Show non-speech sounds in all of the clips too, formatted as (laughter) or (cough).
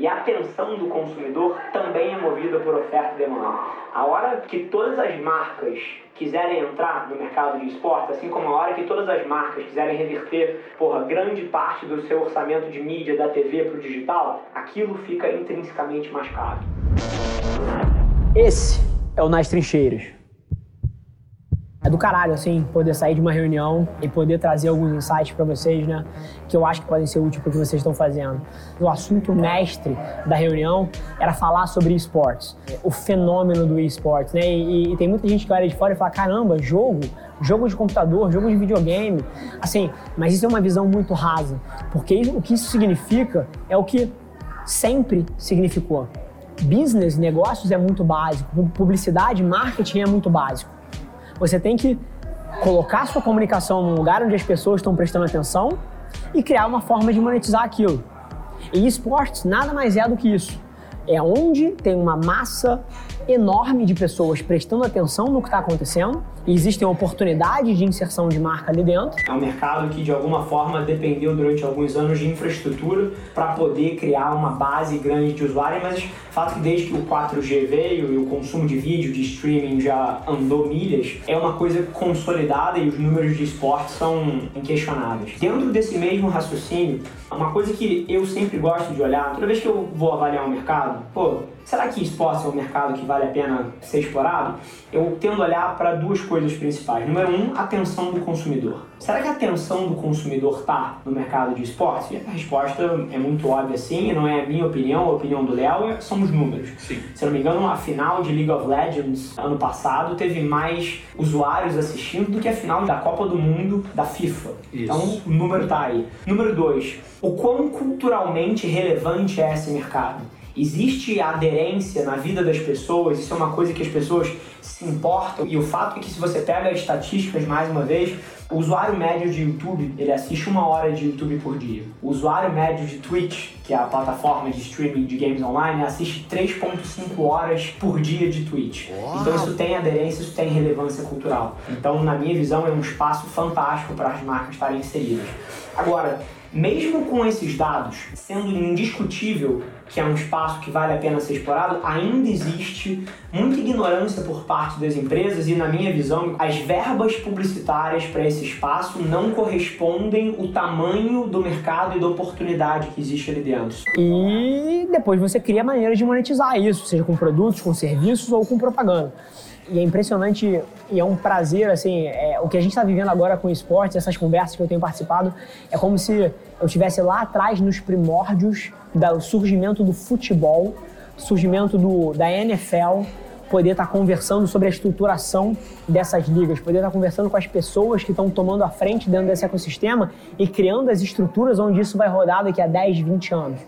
E a atenção do consumidor também é movida por oferta e demanda. A hora que todas as marcas quiserem entrar no mercado de esporte, assim como a hora que todas as marcas quiserem reverter porra, grande parte do seu orçamento de mídia da TV para o digital, aquilo fica intrinsecamente mais caro. Esse é o Nas Trincheiras. É do caralho, assim, poder sair de uma reunião e poder trazer alguns insights para vocês, né? Que eu acho que podem ser úteis para o que vocês estão fazendo. O assunto mestre da reunião era falar sobre esportes, o fenômeno do esportes, né? E, e, tem muita gente que olha de fora e fala: caramba, jogo, jogo de computador, jogo de videogame. Assim, mas isso é uma visão muito rasa, porque isso, o que isso significa é o que sempre significou. Business, negócios é muito básico, publicidade, marketing é muito básico. Você tem que colocar sua comunicação num lugar onde as pessoas estão prestando atenção e criar uma forma de monetizar aquilo. E esportes nada mais é do que isso. É onde tem uma massa enorme de pessoas prestando atenção no que está acontecendo existem oportunidades de inserção de marca ali dentro. É um mercado que de alguma forma dependeu durante alguns anos de infraestrutura para poder criar uma base grande de usuários, mas o fato que desde que o 4G veio e o consumo de vídeo, de streaming já andou milhas, é uma coisa consolidada e os números de esporte são inquestionáveis. Dentro desse mesmo raciocínio, uma coisa que eu sempre gosto de olhar, toda vez que eu vou avaliar um mercado, pô, será que esporte é um mercado que vale a pena ser explorado? Eu tendo a olhar para duas coisas principais. Número um, atenção do consumidor. Será que a atenção do consumidor está no mercado de esportes? A resposta é muito óbvia sim, não é a minha opinião, a opinião do Léo, é, são os números. Sim. Se não me engano, a final de League of Legends ano passado teve mais usuários assistindo do que a final da Copa do Mundo da FIFA. Isso. Então o número está aí. Número dois, o quão culturalmente relevante é esse mercado? Existe aderência na vida das pessoas, isso é uma coisa que as pessoas se importam. E o fato é que se você pega as estatísticas mais uma vez, o usuário médio de YouTube, ele assiste uma hora de YouTube por dia. O usuário médio de Twitch, que é a plataforma de streaming de games online, assiste 3.5 horas por dia de Twitch. Uau. Então isso tem aderência, isso tem relevância cultural. Então, na minha visão, é um espaço fantástico para as marcas estarem inseridas. Agora, mesmo com esses dados sendo indiscutível que é um espaço que vale a pena ser explorado, ainda existe muita ignorância por parte das empresas e, na minha visão, as verbas publicitárias para esse espaço não correspondem o tamanho do mercado e da oportunidade que existe ali dentro. E depois você cria maneiras de monetizar isso, seja com produtos, com serviços ou com propaganda. E é impressionante e é um prazer, assim, é, o que a gente está vivendo agora com esportes, essas conversas que eu tenho participado, é como se eu estivesse lá atrás nos primórdios do surgimento do futebol, surgimento do, da NFL, poder estar tá conversando sobre a estruturação dessas ligas, poder estar tá conversando com as pessoas que estão tomando a frente dentro desse ecossistema e criando as estruturas onde isso vai rodar daqui a 10, 20 anos.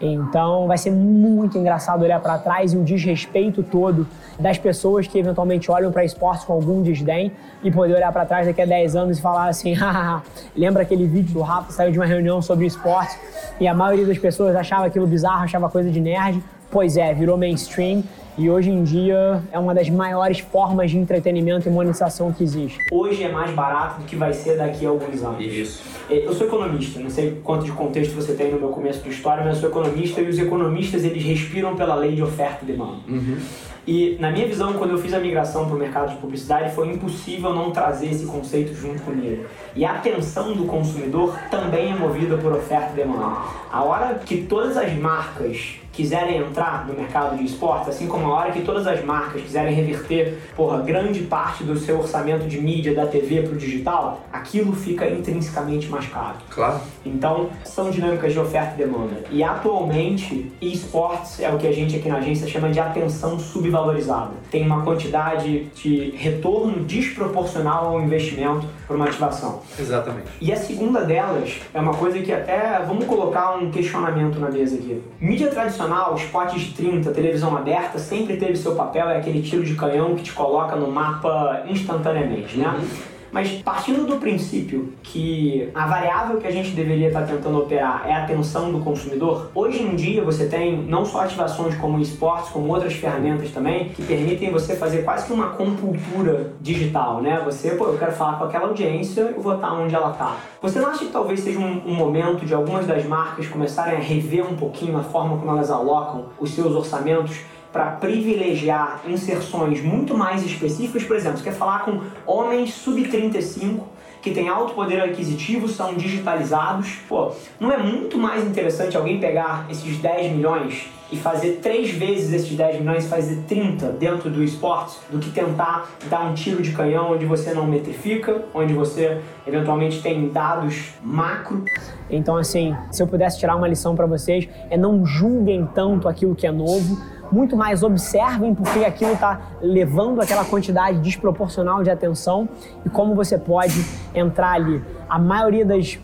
Então vai ser muito engraçado olhar para trás e o desrespeito todo das pessoas que eventualmente olham para esportes com algum desdém e poder olhar para trás daqui a 10 anos e falar assim: (laughs) lembra aquele vídeo do Rafa saiu de uma reunião sobre esportes e a maioria das pessoas achava aquilo bizarro, achava coisa de nerd. Pois é, virou mainstream e hoje em dia é uma das maiores formas de entretenimento e monetização que existe. Hoje é mais barato do que vai ser daqui a alguns anos. Isso. É, eu sou economista, não sei quanto de contexto você tem no meu começo de história, mas eu sou economista e os economistas eles respiram pela lei de oferta e demanda. Uhum. E na minha visão, quando eu fiz a migração para o mercado de publicidade, foi impossível não trazer esse conceito junto com ele. E a atenção do consumidor também é movida por oferta e demanda. A hora que todas as marcas quiserem entrar no mercado de esportes, assim como a hora que todas as marcas quiserem reverter, porra, grande parte do seu orçamento de mídia da TV para o digital, aquilo fica intrinsecamente mais caro. Claro. Então, são dinâmicas de oferta e demanda. E atualmente, esportes é o que a gente aqui na agência chama de atenção subvalorizada. Tem uma quantidade de retorno desproporcional ao investimento para uma ativação. Exatamente. E a segunda delas é uma coisa que até vamos colocar um questionamento na mesa aqui. Mídia tradicional, spots de 30, televisão aberta, sempre teve seu papel, é aquele tiro de canhão que te coloca no mapa instantaneamente, né? Uhum. Mas partindo do princípio que a variável que a gente deveria estar tentando operar é a atenção do consumidor, hoje em dia você tem não só ativações como esportes, como outras ferramentas também, que permitem você fazer quase que uma compultura digital, né? Você, pô, eu quero falar com aquela audiência, eu vou estar onde ela está. Você não acha que talvez seja um, um momento de algumas das marcas começarem a rever um pouquinho a forma como elas alocam os seus orçamentos para privilegiar inserções muito mais específicas. Por exemplo, você quer falar com homens sub-35 que têm alto poder aquisitivo, são digitalizados. Pô, não é muito mais interessante alguém pegar esses 10 milhões e fazer três vezes esses 10 milhões e fazer 30 dentro do esporte do que tentar dar um tiro de canhão onde você não metrifica, onde você eventualmente tem dados macro. Então, assim, se eu pudesse tirar uma lição para vocês, é não julguem tanto aquilo que é novo, muito mais observem porque aquilo está levando aquela quantidade desproporcional de atenção e como você pode entrar ali. A maioria das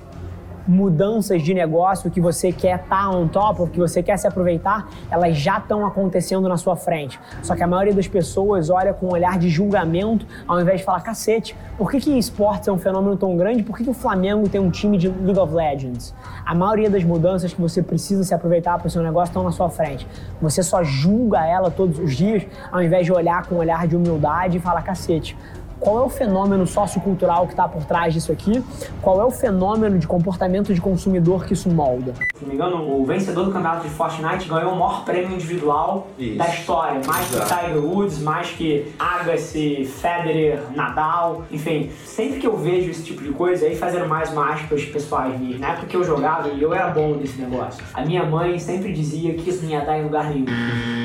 mudanças de negócio que você quer estar tá on top, ou que você quer se aproveitar, elas já estão acontecendo na sua frente. Só que a maioria das pessoas olha com um olhar de julgamento, ao invés de falar, cacete, por que, que esportes é um fenômeno tão grande? Por que, que o Flamengo tem um time de League of Legends? A maioria das mudanças que você precisa se aproveitar para o seu negócio estão na sua frente. Você só julga ela todos os dias, ao invés de olhar com um olhar de humildade e falar, cacete, qual é o fenômeno sociocultural que está por trás disso aqui, qual é o fenômeno de comportamento de consumidor que isso molda. Se não me engano, o vencedor do campeonato de Fortnite ganhou o maior prêmio individual isso. da história, mais Exato. que Tiger Woods, mais que Agassi, Federer, Nadal, enfim. Sempre que eu vejo esse tipo de coisa, aí fazendo mais mágicas pessoais minhas, na época que eu jogava e eu era bom nesse negócio, a minha mãe sempre dizia que isso não ia dar em lugar nenhum.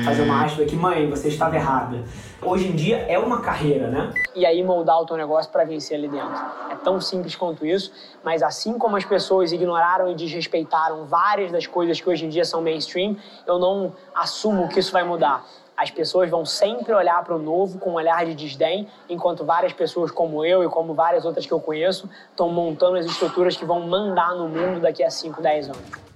Fazer uma aspa que, mãe, você estava errada. Hoje em dia é uma carreira, né? E aí moldar o teu negócio para vencer ali dentro. É tão simples quanto isso, mas assim como as pessoas ignoraram e desrespeitaram várias das coisas que hoje em dia são mainstream, eu não assumo que isso vai mudar. As pessoas vão sempre olhar para o novo com um olhar de desdém, enquanto várias pessoas como eu e como várias outras que eu conheço estão montando as estruturas que vão mandar no mundo daqui a 5, 10 anos.